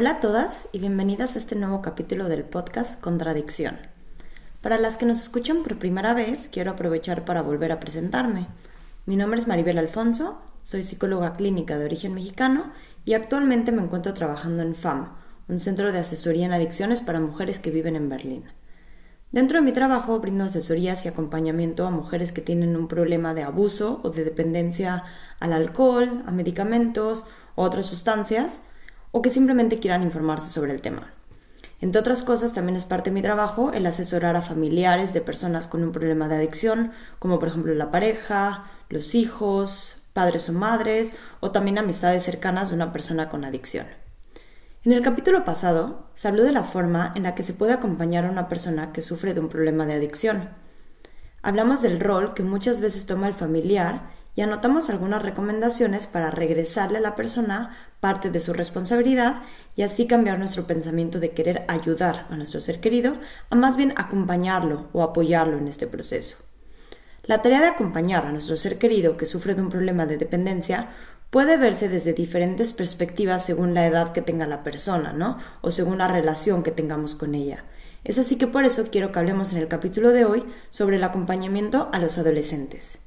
Hola a todas y bienvenidas a este nuevo capítulo del podcast Contradicción. Para las que nos escuchan por primera vez, quiero aprovechar para volver a presentarme. Mi nombre es Maribel Alfonso, soy psicóloga clínica de origen mexicano y actualmente me encuentro trabajando en FAM, un centro de asesoría en adicciones para mujeres que viven en Berlín. Dentro de mi trabajo brindo asesorías y acompañamiento a mujeres que tienen un problema de abuso o de dependencia al alcohol, a medicamentos o otras sustancias, o que simplemente quieran informarse sobre el tema. Entre otras cosas, también es parte de mi trabajo el asesorar a familiares de personas con un problema de adicción, como por ejemplo la pareja, los hijos, padres o madres, o también amistades cercanas de una persona con adicción. En el capítulo pasado se habló de la forma en la que se puede acompañar a una persona que sufre de un problema de adicción. Hablamos del rol que muchas veces toma el familiar y anotamos algunas recomendaciones para regresarle a la persona parte de su responsabilidad y así cambiar nuestro pensamiento de querer ayudar a nuestro ser querido a más bien acompañarlo o apoyarlo en este proceso. La tarea de acompañar a nuestro ser querido que sufre de un problema de dependencia puede verse desde diferentes perspectivas según la edad que tenga la persona, ¿no? O según la relación que tengamos con ella. Es así que por eso quiero que hablemos en el capítulo de hoy sobre el acompañamiento a los adolescentes.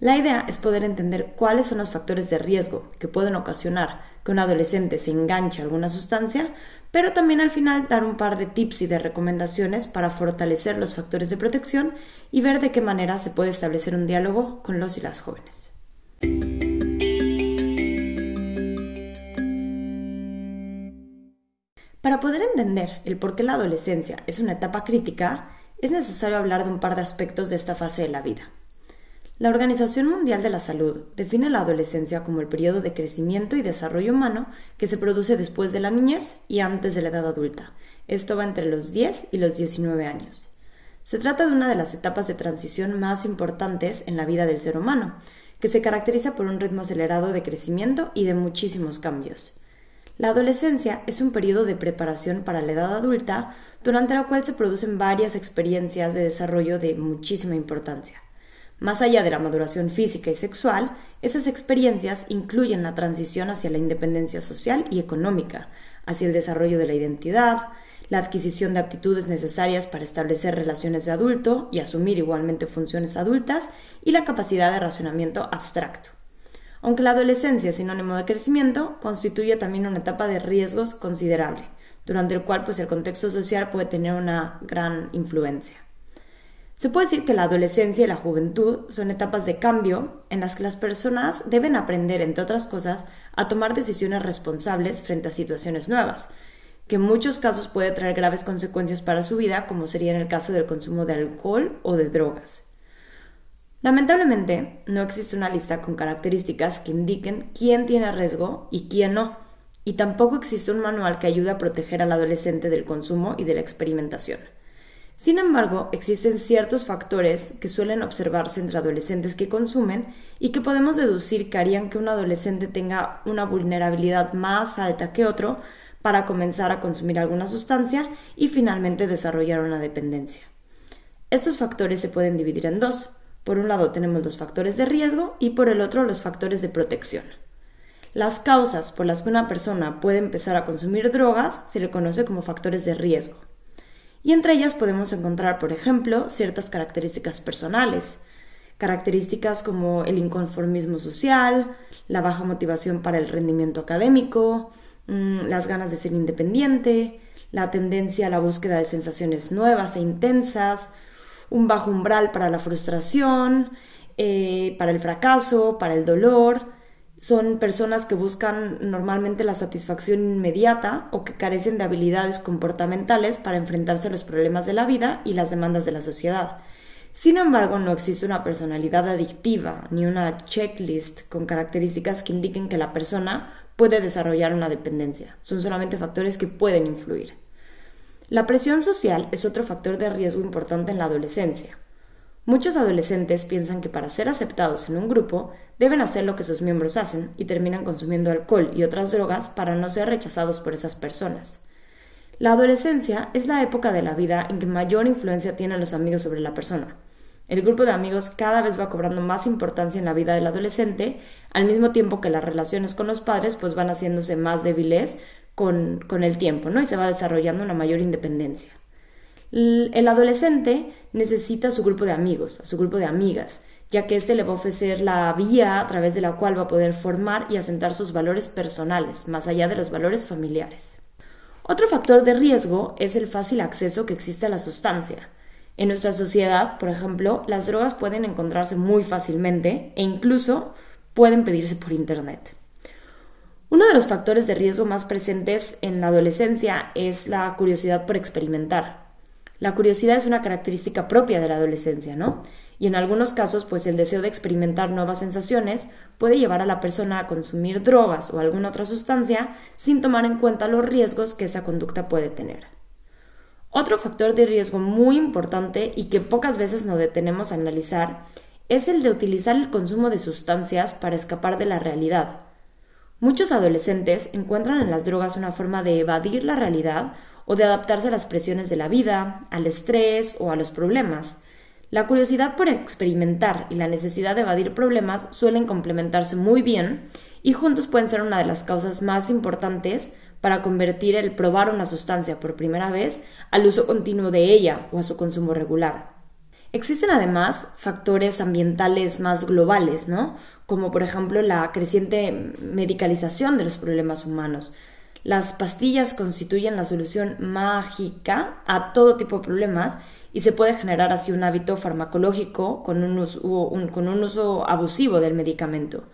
La idea es poder entender cuáles son los factores de riesgo que pueden ocasionar que un adolescente se enganche a alguna sustancia, pero también al final dar un par de tips y de recomendaciones para fortalecer los factores de protección y ver de qué manera se puede establecer un diálogo con los y las jóvenes. Para poder entender el por qué la adolescencia es una etapa crítica, es necesario hablar de un par de aspectos de esta fase de la vida. La Organización Mundial de la Salud define la adolescencia como el periodo de crecimiento y desarrollo humano que se produce después de la niñez y antes de la edad adulta. Esto va entre los 10 y los 19 años. Se trata de una de las etapas de transición más importantes en la vida del ser humano, que se caracteriza por un ritmo acelerado de crecimiento y de muchísimos cambios. La adolescencia es un periodo de preparación para la edad adulta, durante la cual se producen varias experiencias de desarrollo de muchísima importancia. Más allá de la maduración física y sexual, esas experiencias incluyen la transición hacia la independencia social y económica, hacia el desarrollo de la identidad, la adquisición de aptitudes necesarias para establecer relaciones de adulto y asumir igualmente funciones adultas y la capacidad de razonamiento abstracto. Aunque la adolescencia es sinónimo de crecimiento, constituye también una etapa de riesgos considerable, durante el cual pues, el contexto social puede tener una gran influencia. Se puede decir que la adolescencia y la juventud son etapas de cambio en las que las personas deben aprender, entre otras cosas, a tomar decisiones responsables frente a situaciones nuevas, que en muchos casos puede traer graves consecuencias para su vida, como sería en el caso del consumo de alcohol o de drogas. Lamentablemente, no existe una lista con características que indiquen quién tiene riesgo y quién no, y tampoco existe un manual que ayude a proteger al adolescente del consumo y de la experimentación. Sin embargo, existen ciertos factores que suelen observarse entre adolescentes que consumen y que podemos deducir que harían que un adolescente tenga una vulnerabilidad más alta que otro para comenzar a consumir alguna sustancia y finalmente desarrollar una dependencia. Estos factores se pueden dividir en dos. Por un lado tenemos los factores de riesgo y por el otro los factores de protección. Las causas por las que una persona puede empezar a consumir drogas se le conoce como factores de riesgo y entre ellas podemos encontrar, por ejemplo, ciertas características personales, características como el inconformismo social, la baja motivación para el rendimiento académico, mm, las ganas de ser independiente, la tendencia a la búsqueda de sensaciones nuevas e intensas, un bajo umbral para la frustración, eh, para el fracaso, para el dolor, son personas que buscan normalmente la satisfacción inmediata o que carecen de habilidades comportamentales para enfrentarse a los problemas de la vida y las demandas de la sociedad. Sin embargo, no existe una personalidad adictiva ni una checklist con características que indiquen que la persona puede desarrollar una dependencia. Son solamente factores que pueden influir. La presión social es otro factor de riesgo importante en la adolescencia. Muchos adolescentes piensan que para ser aceptados en un grupo deben hacer lo que sus miembros hacen y terminan consumiendo alcohol y otras drogas para no ser rechazados por esas personas. La adolescencia es la época de la vida en que mayor influencia tienen los amigos sobre la persona. El grupo de amigos cada vez va cobrando más importancia en la vida del adolescente, al mismo tiempo que las relaciones con los padres pues van haciéndose más débiles con, con el tiempo, ¿no? Y se va desarrollando una mayor independencia. El adolescente necesita su grupo de amigos, su grupo de amigas, ya que éste le va a ofrecer la vía a través de la cual va a poder formar y asentar sus valores personales, más allá de los valores familiares. Otro factor de riesgo es el fácil acceso que existe a la sustancia. En nuestra sociedad, por ejemplo, las drogas pueden encontrarse muy fácilmente e incluso pueden pedirse por Internet. Uno de los factores de riesgo más presentes en la adolescencia es la curiosidad por experimentar. La curiosidad es una característica propia de la adolescencia, ¿no? Y en algunos casos, pues el deseo de experimentar nuevas sensaciones puede llevar a la persona a consumir drogas o alguna otra sustancia sin tomar en cuenta los riesgos que esa conducta puede tener. Otro factor de riesgo muy importante y que pocas veces nos detenemos a analizar es el de utilizar el consumo de sustancias para escapar de la realidad. Muchos adolescentes encuentran en las drogas una forma de evadir la realidad o de adaptarse a las presiones de la vida, al estrés o a los problemas. La curiosidad por experimentar y la necesidad de evadir problemas suelen complementarse muy bien y juntos pueden ser una de las causas más importantes para convertir el probar una sustancia por primera vez al uso continuo de ella o a su consumo regular. Existen además factores ambientales más globales, ¿no? Como por ejemplo la creciente medicalización de los problemas humanos, las pastillas constituyen la solución mágica a todo tipo de problemas y se puede generar así un hábito farmacológico con un uso, abusivo del medicamento.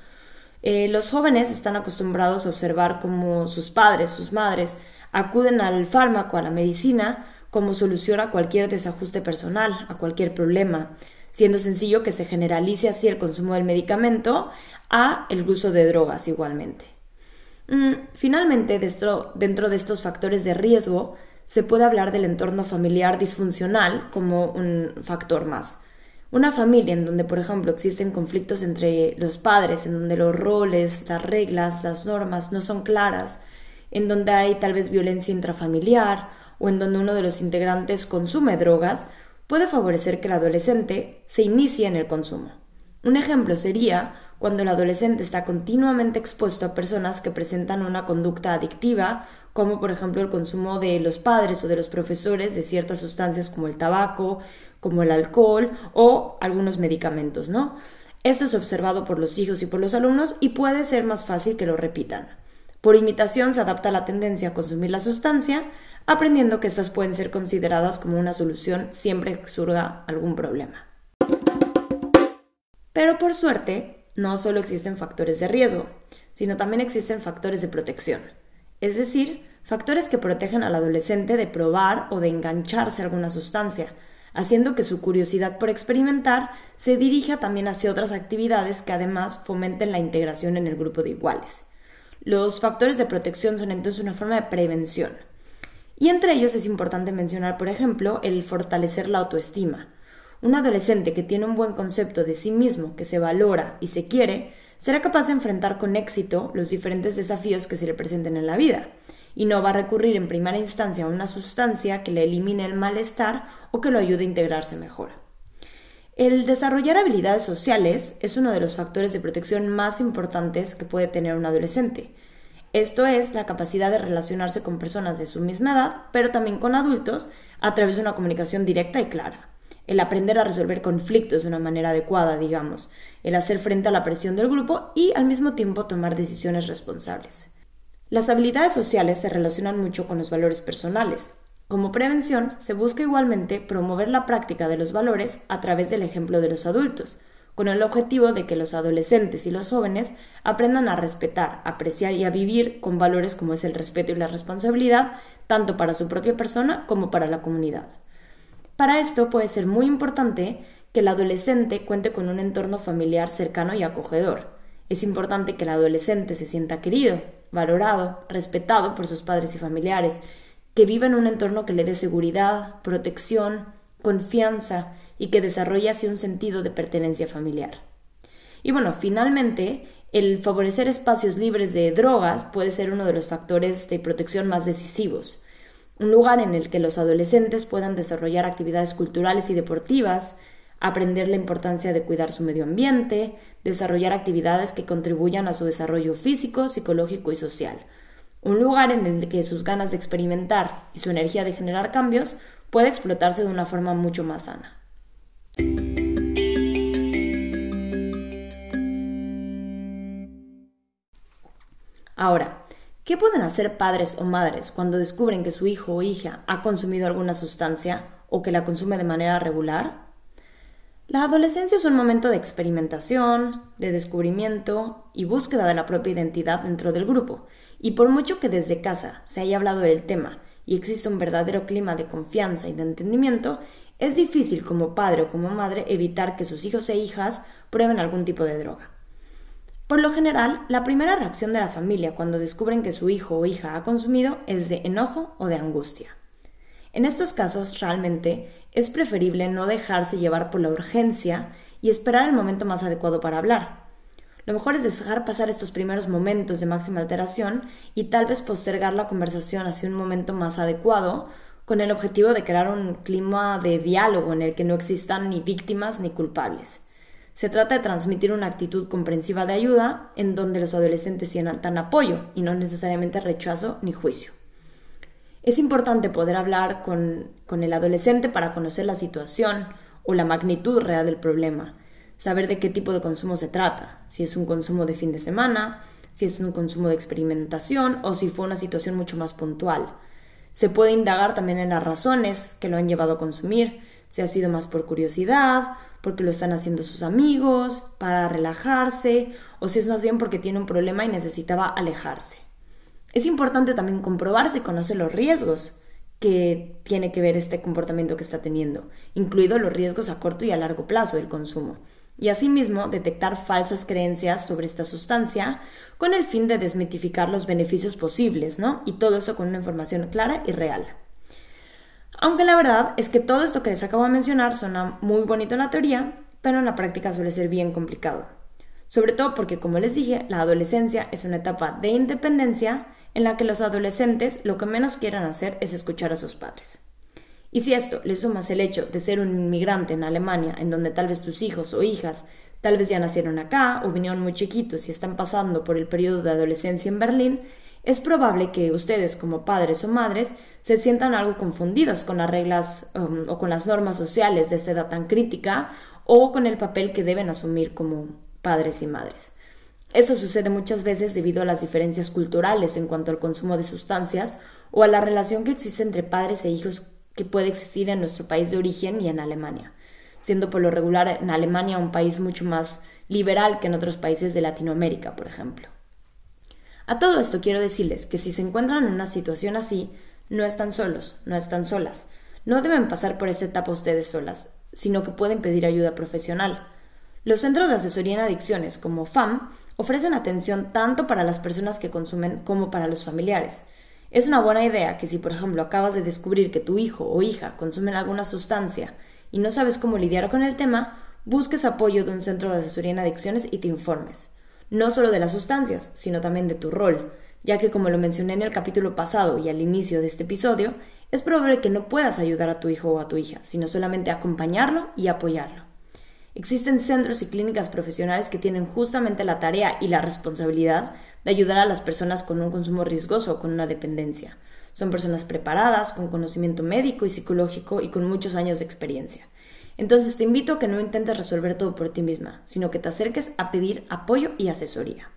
Eh, los jóvenes están acostumbrados a observar cómo sus padres, sus madres, acuden al fármaco, a la medicina, como solución a cualquier desajuste personal, a cualquier problema, siendo sencillo que se generalice así el consumo del medicamento a el uso de drogas igualmente. Mm, finalmente, dentro de estos factores de riesgo, se puede hablar del entorno familiar disfuncional como un factor más. Una familia en donde, por ejemplo, existen conflictos entre los padres, en donde los roles, las reglas, las normas no son claras, en donde hay tal vez violencia intrafamiliar o en donde uno de los integrantes consume drogas, puede favorecer que el adolescente se inicie en el consumo. Un ejemplo sería cuando el adolescente está continuamente expuesto a personas que presentan una conducta adictiva, como por ejemplo el consumo de los padres o de los profesores de ciertas sustancias como el tabaco, como el alcohol o algunos medicamentos, ¿no? Esto es observado por los hijos y por los alumnos y puede ser más fácil que lo repitan. Por imitación se adapta la tendencia a consumir la sustancia, aprendiendo que estas pueden ser consideradas como una solución siempre que surga algún problema. Pero por suerte, no solo existen factores de riesgo, sino también existen factores de protección, es decir, factores que protegen al adolescente de probar o de engancharse a alguna sustancia, haciendo que su curiosidad por experimentar se dirija también hacia otras actividades que además fomenten la integración en el grupo de iguales. Los factores de protección son entonces una forma de prevención. Y entre ellos es importante mencionar, por ejemplo, el fortalecer la autoestima, un adolescente que tiene un buen concepto de sí mismo, que se valora y se quiere, será capaz de enfrentar con éxito los diferentes desafíos que se le presenten en la vida, y no va a recurrir en primera instancia a una sustancia que le elimine el malestar o que lo ayude a integrarse mejor. El desarrollar habilidades sociales es uno de los factores de protección más importantes que puede tener un adolescente. Esto es la capacidad de relacionarse con personas de su misma edad, pero también con adultos, a través de una comunicación directa y clara el aprender a resolver conflictos de una manera adecuada, digamos, el hacer frente a la presión del grupo y al mismo tiempo tomar decisiones responsables. Las habilidades sociales se relacionan mucho con los valores personales. Como prevención, se busca igualmente promover la práctica de los valores a través del ejemplo de los adultos, con el objetivo de que los adolescentes y los jóvenes aprendan a respetar, apreciar y a vivir con valores como es el respeto y la responsabilidad, tanto para su propia persona como para la comunidad. Para esto puede ser muy importante que el adolescente cuente con un entorno familiar cercano y acogedor. Es importante que el adolescente se sienta querido, valorado, respetado por sus padres y familiares, que viva en un entorno que le dé seguridad, protección, confianza y que desarrolle así un sentido de pertenencia familiar. Y bueno, finalmente, el favorecer espacios libres de drogas puede ser uno de los factores de protección más decisivos un lugar en el que los adolescentes puedan desarrollar actividades culturales y deportivas, aprender la importancia de cuidar su medio ambiente, desarrollar actividades que contribuyan a su desarrollo físico, psicológico y social. un lugar en el que sus ganas de experimentar y su energía de generar cambios puede explotarse de una forma mucho más sana. Ahora, ¿qué pueden hacer padres o madres cuando descubren que su hijo o hija ha consumido alguna sustancia o que la consume de manera regular? La adolescencia es un momento de experimentación, de descubrimiento y búsqueda de la propia identidad dentro del grupo, y por mucho que desde casa se haya hablado del tema y exista un verdadero clima de confianza y de entendimiento, es difícil como padre o como madre evitar que sus hijos e hijas prueben algún tipo de droga. Por lo general, la primera reacción de la familia cuando descubren que su hijo o hija ha consumido es de enojo o de angustia. En estos casos, realmente, es preferible no dejarse llevar por la urgencia y esperar el momento más adecuado para hablar. Lo mejor es dejar pasar estos primeros momentos de máxima alteración y tal vez postergar la conversación hacia un momento más adecuado con el objetivo de crear un clima de diálogo en el que no existan ni víctimas ni culpables. Se trata de transmitir una actitud comprensiva de ayuda en donde los adolescentes sientan apoyo y no necesariamente rechazo ni juicio. Es importante poder hablar con, con el adolescente para conocer la situación o la magnitud real del problema, saber de qué tipo de consumo se trata, si es un consumo de fin de semana, si es un consumo de experimentación o si fue una situación mucho más puntual. Se puede indagar también en las razones que lo han llevado a consumir, si ha sido más por curiosidad, porque lo están haciendo sus amigos, para relajarse, o si es más bien porque tiene un problema y necesitaba alejarse. Es importante también comprobar si conoce los riesgos que tiene que ver este comportamiento que está teniendo, incluidos los riesgos a corto y a largo plazo del consumo, y asimismo detectar falsas creencias sobre esta sustancia con el fin de desmitificar los beneficios posibles, ¿no? Y todo eso con una información clara y real. Aunque la verdad es que todo esto que les acabo de mencionar suena muy bonito en la teoría, pero en la práctica suele ser bien complicado. Sobre todo porque, como les dije, la adolescencia es una etapa de independencia en la que los adolescentes lo que menos quieren hacer es escuchar a sus padres. Y si esto le sumas el hecho de ser un inmigrante en Alemania, en donde tal vez tus hijos o hijas tal vez ya nacieron acá o vinieron muy chiquitos y están pasando por el periodo de adolescencia en Berlín, es probable que ustedes como padres o madres se sientan algo confundidos con las reglas um, o con las normas sociales de esta edad tan crítica o con el papel que deben asumir como padres y madres. Eso sucede muchas veces debido a las diferencias culturales en cuanto al consumo de sustancias o a la relación que existe entre padres e hijos que puede existir en nuestro país de origen y en Alemania, siendo por lo regular en Alemania un país mucho más liberal que en otros países de Latinoamérica, por ejemplo. A todo esto quiero decirles que si se encuentran en una situación así, no están solos, no están solas. No deben pasar por esta etapa ustedes solas, sino que pueden pedir ayuda profesional. Los centros de asesoría en adicciones, como FAM, ofrecen atención tanto para las personas que consumen como para los familiares. Es una buena idea que si, por ejemplo, acabas de descubrir que tu hijo o hija consumen alguna sustancia y no sabes cómo lidiar con el tema, busques apoyo de un centro de asesoría en adicciones y te informes no solo de las sustancias, sino también de tu rol, ya que como lo mencioné en el capítulo pasado y al inicio de este episodio, es probable que no puedas ayudar a tu hijo o a tu hija, sino solamente acompañarlo y apoyarlo. Existen centros y clínicas profesionales que tienen justamente la tarea y la responsabilidad de ayudar a las personas con un consumo riesgoso o con una dependencia. Son personas preparadas, con conocimiento médico y psicológico y con muchos años de experiencia. Entonces te invito a que no intentes resolver todo por ti misma, sino que te acerques a pedir apoyo y asesoría.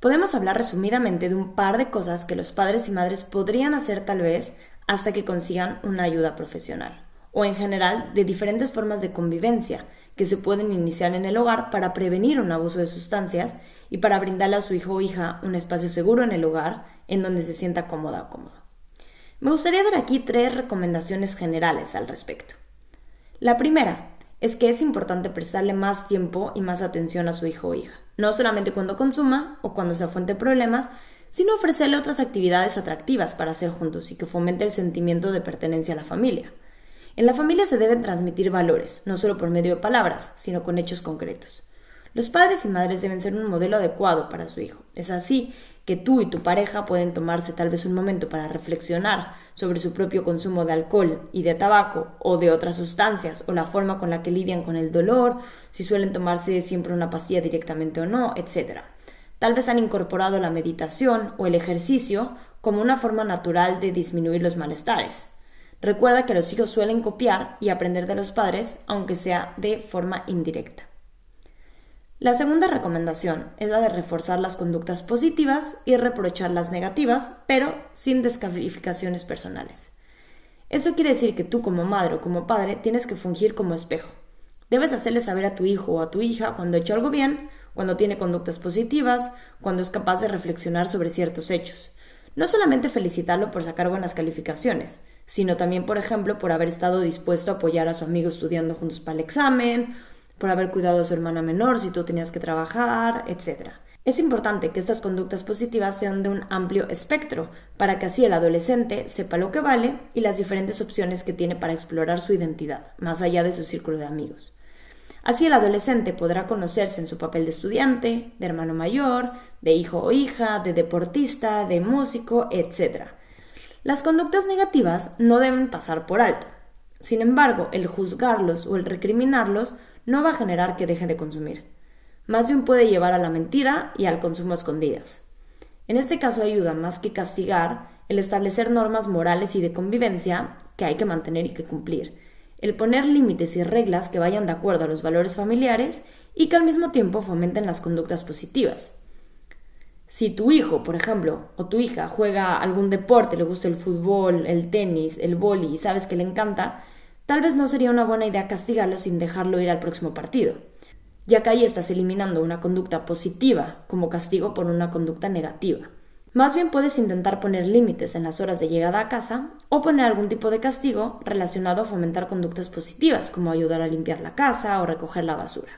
Podemos hablar resumidamente de un par de cosas que los padres y madres podrían hacer tal vez hasta que consigan una ayuda profesional, o en general de diferentes formas de convivencia que se pueden iniciar en el hogar para prevenir un abuso de sustancias y para brindarle a su hijo o hija un espacio seguro en el hogar en donde se sienta cómoda o cómodo. Me gustaría dar aquí tres recomendaciones generales al respecto. La primera es que es importante prestarle más tiempo y más atención a su hijo o hija, no solamente cuando consuma o cuando se afuente problemas, sino ofrecerle otras actividades atractivas para hacer juntos y que fomente el sentimiento de pertenencia a la familia. En la familia se deben transmitir valores, no solo por medio de palabras, sino con hechos concretos. Los padres y madres deben ser un modelo adecuado para su hijo. Es así que tú y tu pareja pueden tomarse tal vez un momento para reflexionar sobre su propio consumo de alcohol y de tabaco o de otras sustancias o la forma con la que lidian con el dolor, si suelen tomarse siempre una pastilla directamente o no, etc. Tal vez han incorporado la meditación o el ejercicio como una forma natural de disminuir los malestares. Recuerda que los hijos suelen copiar y aprender de los padres, aunque sea de forma indirecta. La segunda recomendación es la de reforzar las conductas positivas y reprochar las negativas, pero sin descalificaciones personales. Eso quiere decir que tú como madre o como padre tienes que fungir como espejo. Debes hacerle saber a tu hijo o a tu hija cuando ha hecho algo bien, cuando tiene conductas positivas, cuando es capaz de reflexionar sobre ciertos hechos. No solamente felicitarlo por sacar buenas calificaciones, sino también, por ejemplo, por haber estado dispuesto a apoyar a su amigo estudiando juntos para el examen, por haber cuidado a su hermana menor si tú tenías que trabajar, etc. Es importante que estas conductas positivas sean de un amplio espectro, para que así el adolescente sepa lo que vale y las diferentes opciones que tiene para explorar su identidad, más allá de su círculo de amigos. Así el adolescente podrá conocerse en su papel de estudiante, de hermano mayor, de hijo o hija, de deportista, de músico, etc. Las conductas negativas no deben pasar por alto. Sin embargo, el juzgarlos o el recriminarlos no va a generar que deje de consumir. Más bien puede llevar a la mentira y al consumo a escondidas. En este caso ayuda más que castigar el establecer normas morales y de convivencia que hay que mantener y que cumplir, el poner límites y reglas que vayan de acuerdo a los valores familiares y que al mismo tiempo fomenten las conductas positivas. Si tu hijo, por ejemplo, o tu hija juega algún deporte, le gusta el fútbol, el tenis, el boli y sabes que le encanta, tal vez no sería una buena idea castigarlo sin dejarlo ir al próximo partido, ya que ahí estás eliminando una conducta positiva como castigo por una conducta negativa. Más bien puedes intentar poner límites en las horas de llegada a casa o poner algún tipo de castigo relacionado a fomentar conductas positivas, como ayudar a limpiar la casa o recoger la basura.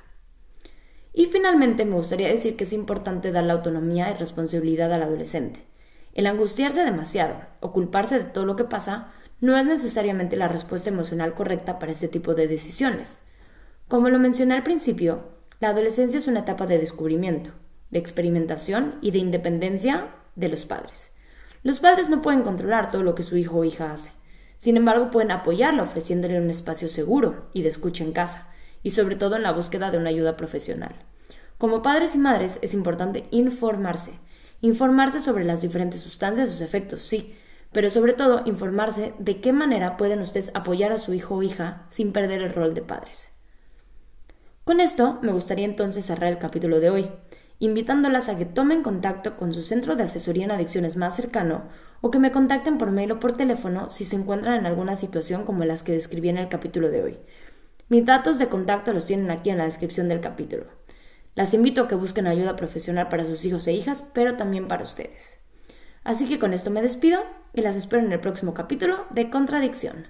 Y finalmente me gustaría decir que es importante dar la autonomía y responsabilidad al adolescente. El angustiarse demasiado o culparse de todo lo que pasa no es necesariamente la respuesta emocional correcta para este tipo de decisiones. Como lo mencioné al principio, la adolescencia es una etapa de descubrimiento, de experimentación y de independencia de los padres. Los padres no pueden controlar todo lo que su hijo o hija hace. Sin embargo, pueden apoyarlo ofreciéndole un espacio seguro y de escucha en casa, y sobre todo en la búsqueda de una ayuda profesional. Como padres y madres es importante informarse, informarse sobre las diferentes sustancias, sus efectos, sí, pero sobre todo informarse de qué manera pueden ustedes apoyar a su hijo o hija sin perder el rol de padres. Con esto me gustaría entonces cerrar el capítulo de hoy, invitándolas a que tomen contacto con su centro de asesoría en adicciones más cercano o que me contacten por mail o por teléfono si se encuentran en alguna situación como las que describí en el capítulo de hoy. Mis datos de contacto los tienen aquí en la descripción del capítulo. Las invito a que busquen ayuda profesional para sus hijos e hijas, pero también para ustedes. Así que con esto me despido y las espero en el próximo capítulo de Contradicción.